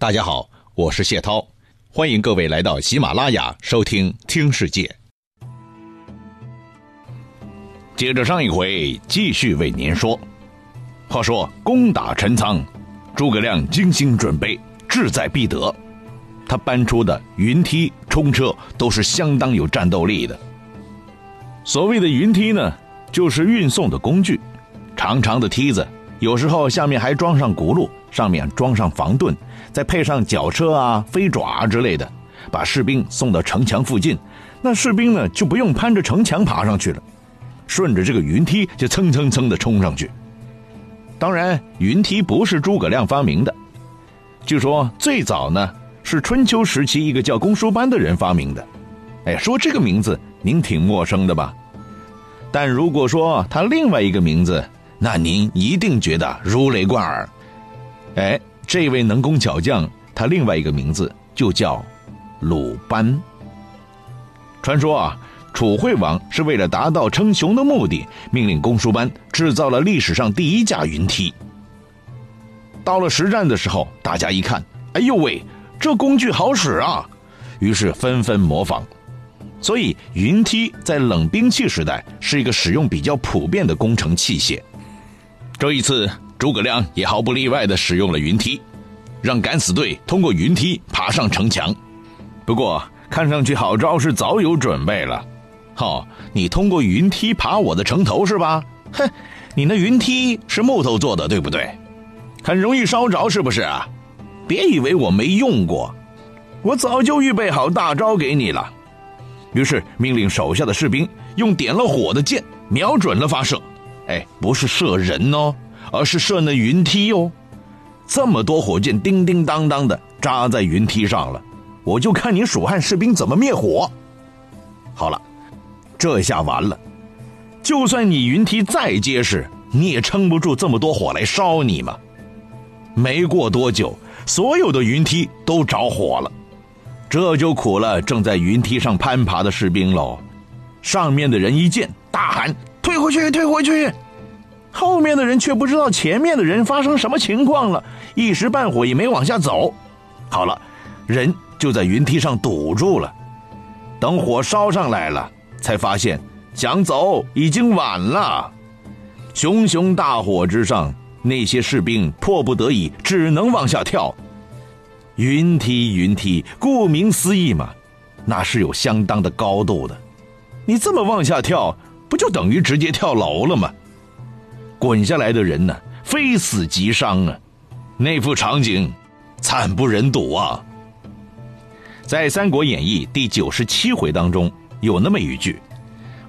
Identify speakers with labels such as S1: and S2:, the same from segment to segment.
S1: 大家好，我是谢涛，欢迎各位来到喜马拉雅收听《听世界》。接着上一回，继续为您说。话说攻打陈仓，诸葛亮精心准备，志在必得。他搬出的云梯、冲车都是相当有战斗力的。所谓的云梯呢，就是运送的工具，长长的梯子，有时候下面还装上轱辘，上面装上防盾，再配上绞车啊、飞爪之类的，把士兵送到城墙附近。那士兵呢，就不用攀着城墙爬上去了。顺着这个云梯就蹭蹭蹭的冲上去。当然，云梯不是诸葛亮发明的，据说最早呢是春秋时期一个叫公输班的人发明的。哎，说这个名字您挺陌生的吧？但如果说他另外一个名字，那您一定觉得如雷贯耳。哎，这位能工巧匠，他另外一个名字就叫鲁班。传说啊。楚惠王是为了达到称雄的目的，命令公输班制造了历史上第一架云梯。到了实战的时候，大家一看，哎呦喂，这工具好使啊！于是纷纷模仿。所以，云梯在冷兵器时代是一个使用比较普遍的工程器械。这一次，诸葛亮也毫不例外地使用了云梯，让敢死队通过云梯爬上城墙。不过，看上去郝昭是早有准备了。好，你通过云梯爬我的城头是吧？哼，你那云梯是木头做的，对不对？很容易烧着，是不是啊？别以为我没用过，我早就预备好大招给你了。于是命令手下的士兵用点了火的箭瞄准了发射。哎，不是射人哦，而是射那云梯哦。这么多火箭叮叮当当的扎在云梯上了，我就看你蜀汉士兵怎么灭火。好了。这下完了，就算你云梯再结实，你也撑不住这么多火来烧你嘛。没过多久，所有的云梯都着火了，这就苦了正在云梯上攀爬的士兵喽。上面的人一见，大喊：“退回去，退回去！”后面的人却不知道前面的人发生什么情况了，一时半会也没往下走。好了，人就在云梯上堵住了，等火烧上来了。才发现想走已经晚了，熊熊大火之上，那些士兵迫不得已只能往下跳。云梯，云梯，顾名思义嘛，那是有相当的高度的。你这么往下跳，不就等于直接跳楼了吗？滚下来的人呢，非死即伤啊！那副场景，惨不忍睹啊！在《三国演义》第九十七回当中。有那么一句，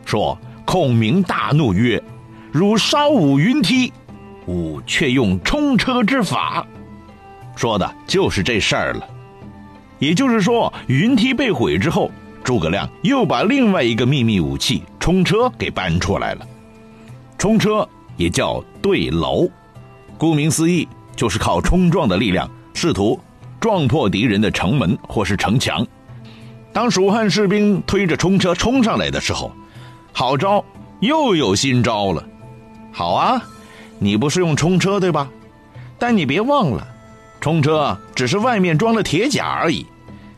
S1: 说孔明大怒曰：“汝烧吾云梯，吾却用冲车之法。”说的就是这事儿了。也就是说，云梯被毁之后，诸葛亮又把另外一个秘密武器冲车给搬出来了。冲车也叫对楼，顾名思义，就是靠冲撞的力量，试图撞破敌人的城门或是城墙。当蜀汉士兵推着冲车冲上来的时候，好招又有新招了。好啊，你不是用冲车对吧？但你别忘了，冲车只是外面装了铁甲而已，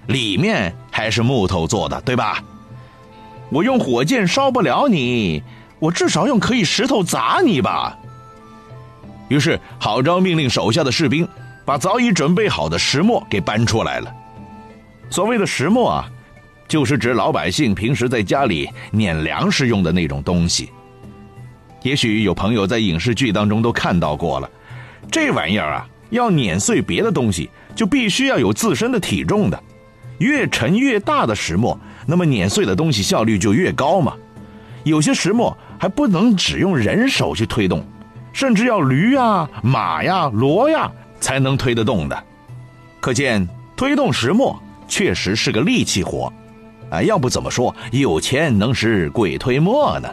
S1: 里面还是木头做的，对吧？我用火箭烧不了你，我至少用可以石头砸你吧。于是郝昭命令手下的士兵把早已准备好的石磨给搬出来了。所谓的石磨啊。就是指老百姓平时在家里碾粮食用的那种东西。也许有朋友在影视剧当中都看到过了，这玩意儿啊，要碾碎别的东西，就必须要有自身的体重的，越沉越大的石磨，那么碾碎的东西效率就越高嘛。有些石磨还不能只用人手去推动，甚至要驴呀、马呀、骡呀才能推得动的。可见推动石磨确实是个力气活。啊，要不怎么说有钱能使鬼推磨呢？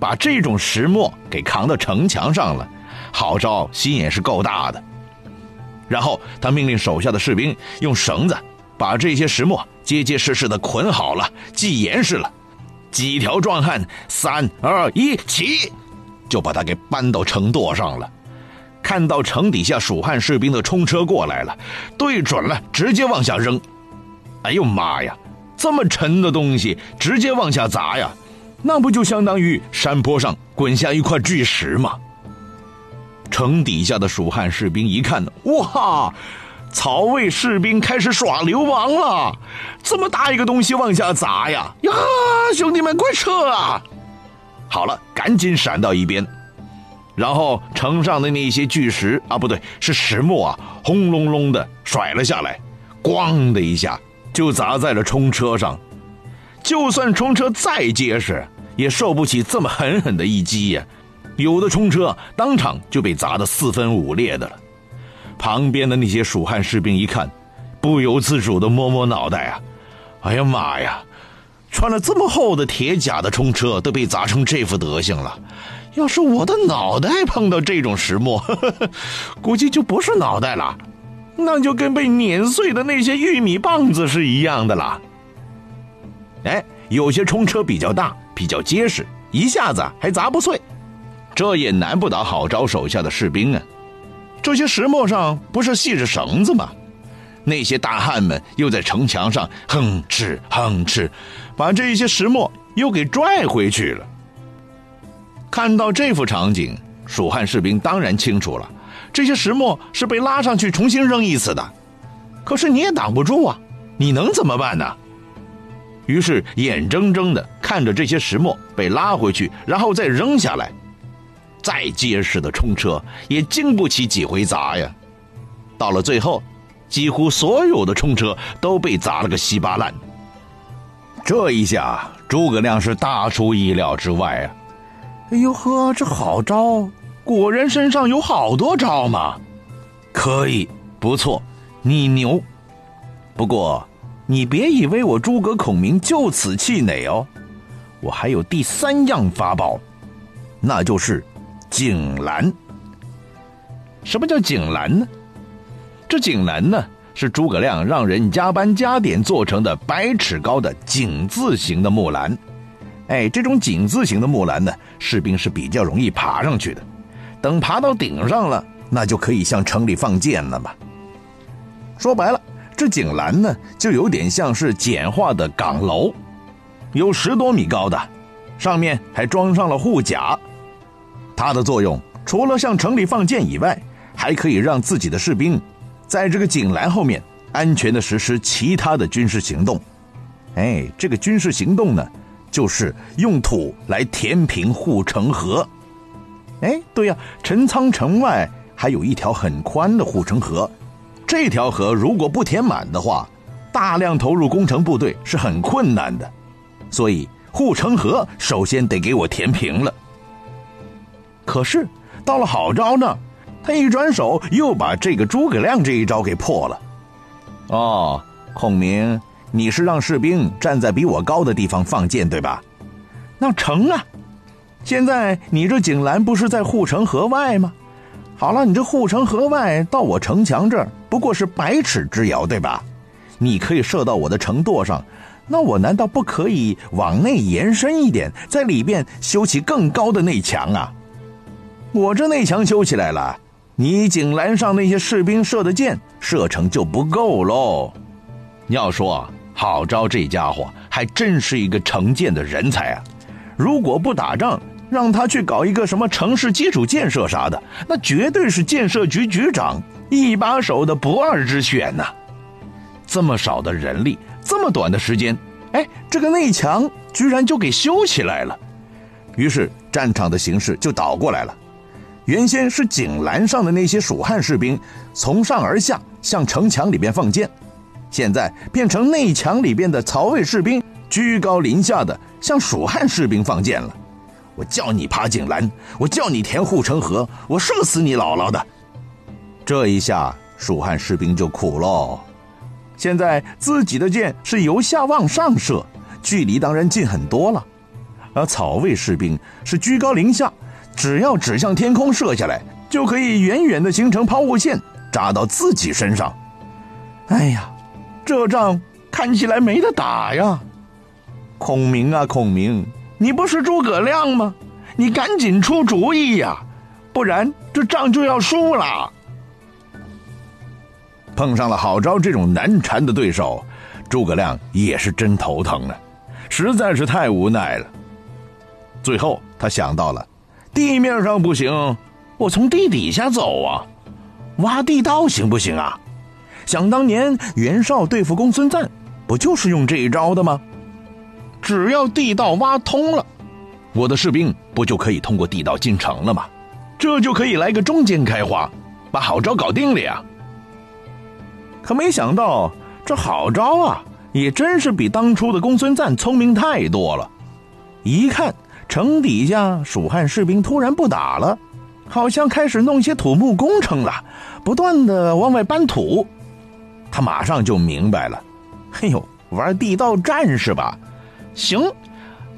S1: 把这种石磨给扛到城墙上了，郝昭心也是够大的。然后他命令手下的士兵用绳子把这些石磨结结实实的捆好了，系严实了。几条壮汉，三二一，起，就把他给搬到城垛上了。看到城底下蜀汉士兵的冲车过来了，对准了，直接往下扔。哎呦妈呀！这么沉的东西直接往下砸呀，那不就相当于山坡上滚下一块巨石吗？城底下的蜀汉士兵一看，哇！曹魏士兵开始耍流氓了，这么大一个东西往下砸呀！呀，兄弟们快撤啊！好了，赶紧闪到一边。然后城上的那些巨石啊，不对，是石磨啊，轰隆隆的甩了下来，咣的一下就砸在了冲车上。就算冲车再结实，也受不起这么狠狠的一击呀！有的冲车当场就被砸得四分五裂的了。旁边的那些蜀汉士兵一看，不由自主的摸摸脑袋啊！哎呀妈呀，穿了这么厚的铁甲的冲车都被砸成这副德行了。要是我的脑袋碰到这种石磨，估计就不是脑袋了，那就跟被碾碎的那些玉米棒子是一样的了。哎，有些冲车比较大，比较结实，一下子还砸不碎，这也难不倒郝昭手下的士兵啊。这些石磨上不是系着绳子吗？那些大汉们又在城墙上哼哧哼哧，把这些石磨又给拽回去了。看到这幅场景，蜀汉士兵当然清楚了，这些石磨是被拉上去重新扔一次的。可是你也挡不住啊，你能怎么办呢？于是眼睁睁的看着这些石磨被拉回去，然后再扔下来。再结实的冲车也经不起几回砸呀。到了最后，几乎所有的冲车都被砸了个稀巴烂。这一下，诸葛亮是大出意料之外啊！哎呦呵，这好招，果然身上有好多招嘛！可以，不错，你牛。不过，你别以为我诸葛孔明就此气馁哦，我还有第三样法宝，那就是锦兰。什么叫锦兰呢？这锦兰呢，是诸葛亮让人加班加点做成的百尺高的井字形的木兰。哎，这种井字形的木兰呢，士兵是比较容易爬上去的。等爬到顶上了，那就可以向城里放箭了嘛。说白了，这井栏呢，就有点像是简化的岗楼，有十多米高的，上面还装上了护甲。它的作用除了向城里放箭以外，还可以让自己的士兵在这个井栏后面安全的实施其他的军事行动。哎，这个军事行动呢？就是用土来填平护城河，哎，对呀，陈仓城外还有一条很宽的护城河，这条河如果不填满的话，大量投入工程部队是很困难的，所以护城河首先得给我填平了。可是到了郝昭那，他一转手又把这个诸葛亮这一招给破了。哦，孔明。你是让士兵站在比我高的地方放箭，对吧？那成啊！现在你这井栏不是在护城河外吗？好了，你这护城河外到我城墙这儿不过是百尺之遥，对吧？你可以射到我的城垛上，那我难道不可以往内延伸一点，在里边修起更高的内墙啊？我这内墙修起来了，你井栏上那些士兵射的箭射程就不够喽。要说。郝昭这家伙还真是一个成建的人才啊！如果不打仗，让他去搞一个什么城市基础建设啥的，那绝对是建设局局长一把手的不二之选呐！这么少的人力，这么短的时间，哎，这个内墙居然就给修起来了。于是战场的形势就倒过来了，原先是井栏上的那些蜀汉士兵从上而下向城墙里边放箭。现在变成内墙里边的曹魏士兵居高临下的向蜀汉士兵放箭了，我叫你爬井栏，我叫你填护城河，我射死你姥姥的！这一下蜀汉士兵就苦喽，现在自己的箭是由下往上射，距离当然近很多了，而曹魏士兵是居高临下，只要指向天空射下来，就可以远远的形成抛物线，扎到自己身上。哎呀！这仗看起来没得打呀！孔明啊，孔明，你不是诸葛亮吗？你赶紧出主意呀！不然这仗就要输了。碰上了郝昭这种难缠的对手，诸葛亮也是真头疼啊，实在是太无奈了。最后他想到了，地面上不行，我从地底下走啊，挖地道行不行啊？想当年袁绍对付公孙瓒，不就是用这一招的吗？只要地道挖通了，我的士兵不就可以通过地道进城了吗？这就可以来个中间开花，把郝昭搞定了呀。可没想到，这郝昭啊，也真是比当初的公孙瓒聪明太多了。一看城底下蜀汉士兵突然不打了，好像开始弄些土木工程了，不断的往外搬土，他马上就明白了。嘿呦，玩地道战是吧？行，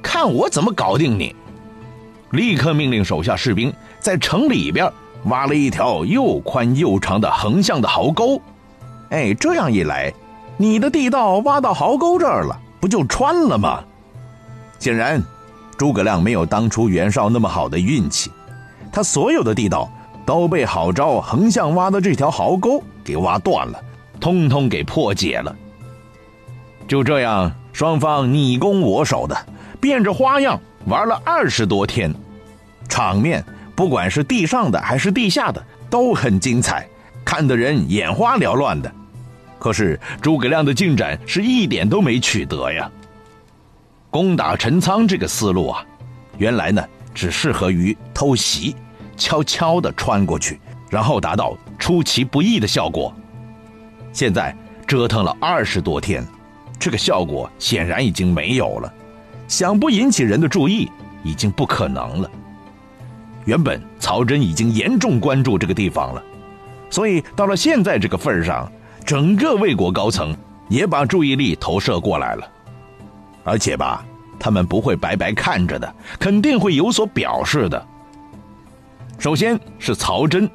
S1: 看我怎么搞定你！立刻命令手下士兵在城里边挖了一条又宽又长的横向的壕沟。哎，这样一来，你的地道挖到壕沟这儿了，不就穿了吗？显然，诸葛亮没有当初袁绍那么好的运气，他所有的地道都被郝昭横向挖的这条壕沟给挖断了，通通给破解了。就这样，双方你攻我守的，变着花样玩了二十多天，场面不管是地上的还是地下的都很精彩，看得人眼花缭乱的。可是诸葛亮的进展是一点都没取得呀。攻打陈仓这个思路啊，原来呢只适合于偷袭，悄悄的穿过去，然后达到出其不意的效果。现在折腾了二十多天，这个效果显然已经没有了，想不引起人的注意已经不可能了。原本曹真已经严重关注这个地方了，所以到了现在这个份上。整个魏国高层也把注意力投射过来了，而且吧，他们不会白白看着的，肯定会有所表示的。首先是曹真，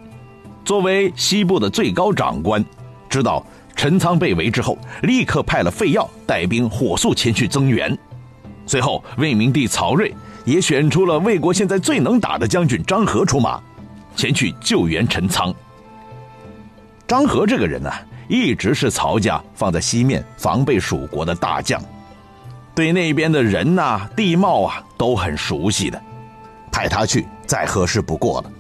S1: 作为西部的最高长官，知道陈仓被围之后，立刻派了费耀带兵火速前去增援。随后，魏明帝曹睿也选出了魏国现在最能打的将军张合出马，前去救援陈仓。张合这个人呢？一直是曹家放在西面防备蜀国的大将，对那边的人呐、地貌啊都很熟悉的，派他去再合适不过了。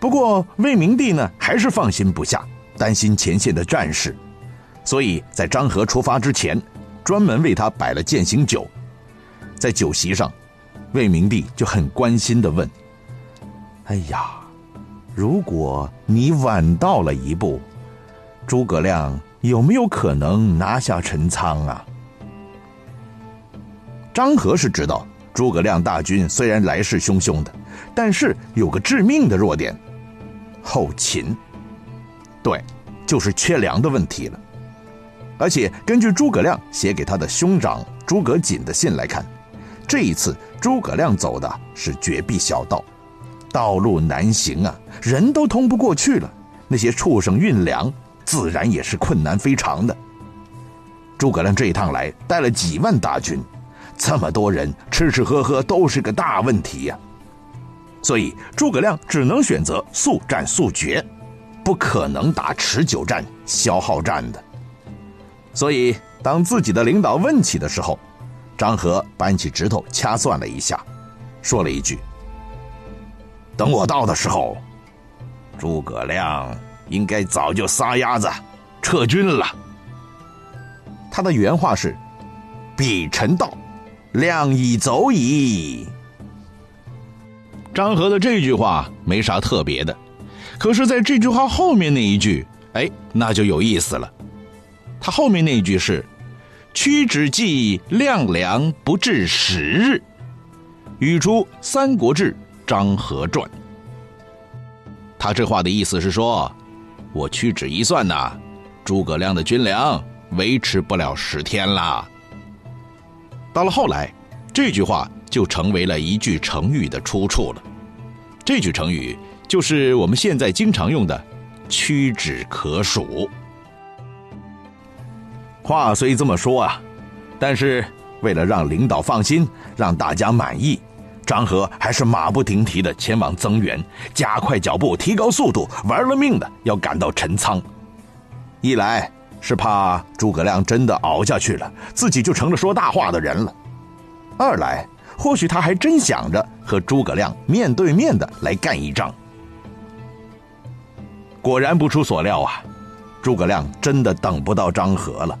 S1: 不过魏明帝呢还是放心不下，担心前线的战事，所以在张合出发之前，专门为他摆了践行酒。在酒席上，魏明帝就很关心的问：“哎呀，如果你晚到了一步。”诸葛亮有没有可能拿下陈仓啊？张合是知道诸葛亮大军虽然来势汹汹的，但是有个致命的弱点——后勤。对，就是缺粮的问题了。而且根据诸葛亮写给他的兄长诸葛瑾的信来看，这一次诸葛亮走的是绝壁小道，道路难行啊，人都通不过去了。那些畜生运粮。自然也是困难非常的。诸葛亮这一趟来带了几万大军，这么多人吃吃喝喝都是个大问题呀。所以诸葛亮只能选择速战速决，不可能打持久战、消耗战的。所以当自己的领导问起的时候，张合扳起指头掐算了一下，说了一句：“等我到的时候，诸葛亮。”应该早就撒丫子撤军了。他的原话是：“彼臣到，亮已走矣。”张合的这句话没啥特别的，可是在这句话后面那一句，哎，那就有意思了。他后面那一句是：“屈指计量粮不至十日。”语出《三国志·张合传》。他这话的意思是说。我屈指一算呐，诸葛亮的军粮维持不了十天啦。到了后来，这句话就成为了一句成语的出处了。这句成语就是我们现在经常用的“屈指可数”。话虽这么说啊，但是为了让领导放心，让大家满意，张合还是马不停蹄的前往增援，加快脚步，提高速度，玩了命的要赶到陈仓。一来是怕诸葛亮真的熬下去了，自己就成了说大话的人了；二来或许他还真想着和诸葛亮面对面的来干一仗。果然不出所料啊，诸葛亮真的等不到张合了。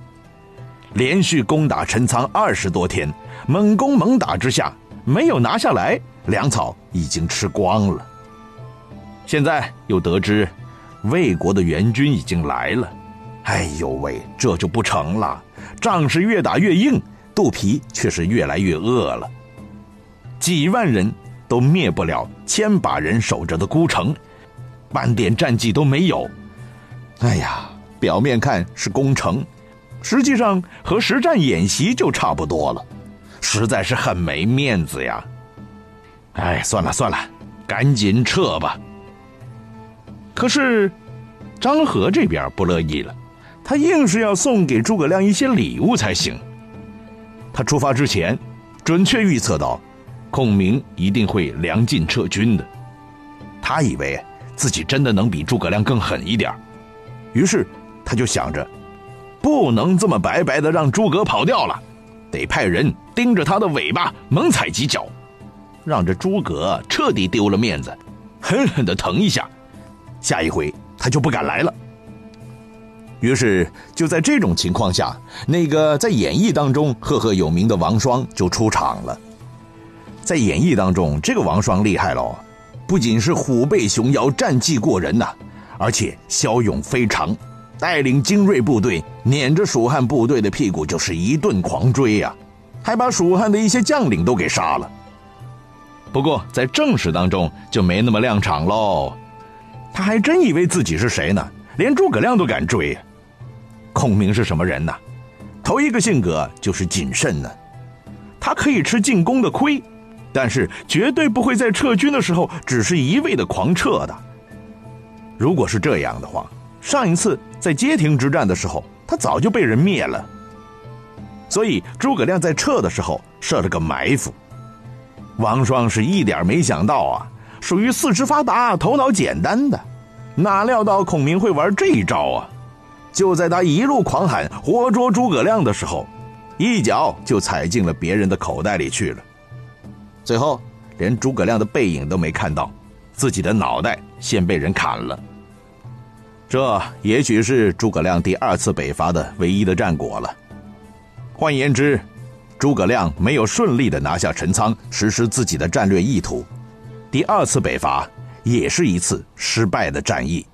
S1: 连续攻打陈仓二十多天，猛攻猛打之下。没有拿下来，粮草已经吃光了。现在又得知魏国的援军已经来了，哎呦喂，这就不成了。仗是越打越硬，肚皮却是越来越饿了。几万人都灭不了千把人守着的孤城，半点战绩都没有。哎呀，表面看是攻城，实际上和实战演习就差不多了。实在是很没面子呀！哎，算了算了，赶紧撤吧。可是张合这边不乐意了，他硬是要送给诸葛亮一些礼物才行。他出发之前，准确预测到孔明一定会粮尽撤军的。他以为自己真的能比诸葛亮更狠一点，于是他就想着，不能这么白白的让诸葛跑掉了。得派人盯着他的尾巴猛踩几脚，让这诸葛彻底丢了面子，狠狠的疼一下，下一回他就不敢来了。于是就在这种情况下，那个在演义当中赫赫有名的王双就出场了。在演义当中，这个王双厉害喽，不仅是虎背熊腰、战绩过人呐，而且骁勇非常。带领精锐部队，撵着蜀汉部队的屁股就是一顿狂追呀，还把蜀汉的一些将领都给杀了。不过在正史当中就没那么亮场喽，他还真以为自己是谁呢？连诸葛亮都敢追。孔明是什么人呢？头一个性格就是谨慎呢，他可以吃进攻的亏，但是绝对不会在撤军的时候只是一味的狂撤的。如果是这样的话。上一次在街亭之战的时候，他早就被人灭了。所以诸葛亮在撤的时候设了个埋伏。王双是一点没想到啊，属于四肢发达、头脑简单的，哪料到孔明会玩这一招啊！就在他一路狂喊“活捉诸葛亮”的时候，一脚就踩进了别人的口袋里去了。最后连诸葛亮的背影都没看到，自己的脑袋先被人砍了。这也许是诸葛亮第二次北伐的唯一的战果了。换言之，诸葛亮没有顺利的拿下陈仓，实施自己的战略意图，第二次北伐也是一次失败的战役。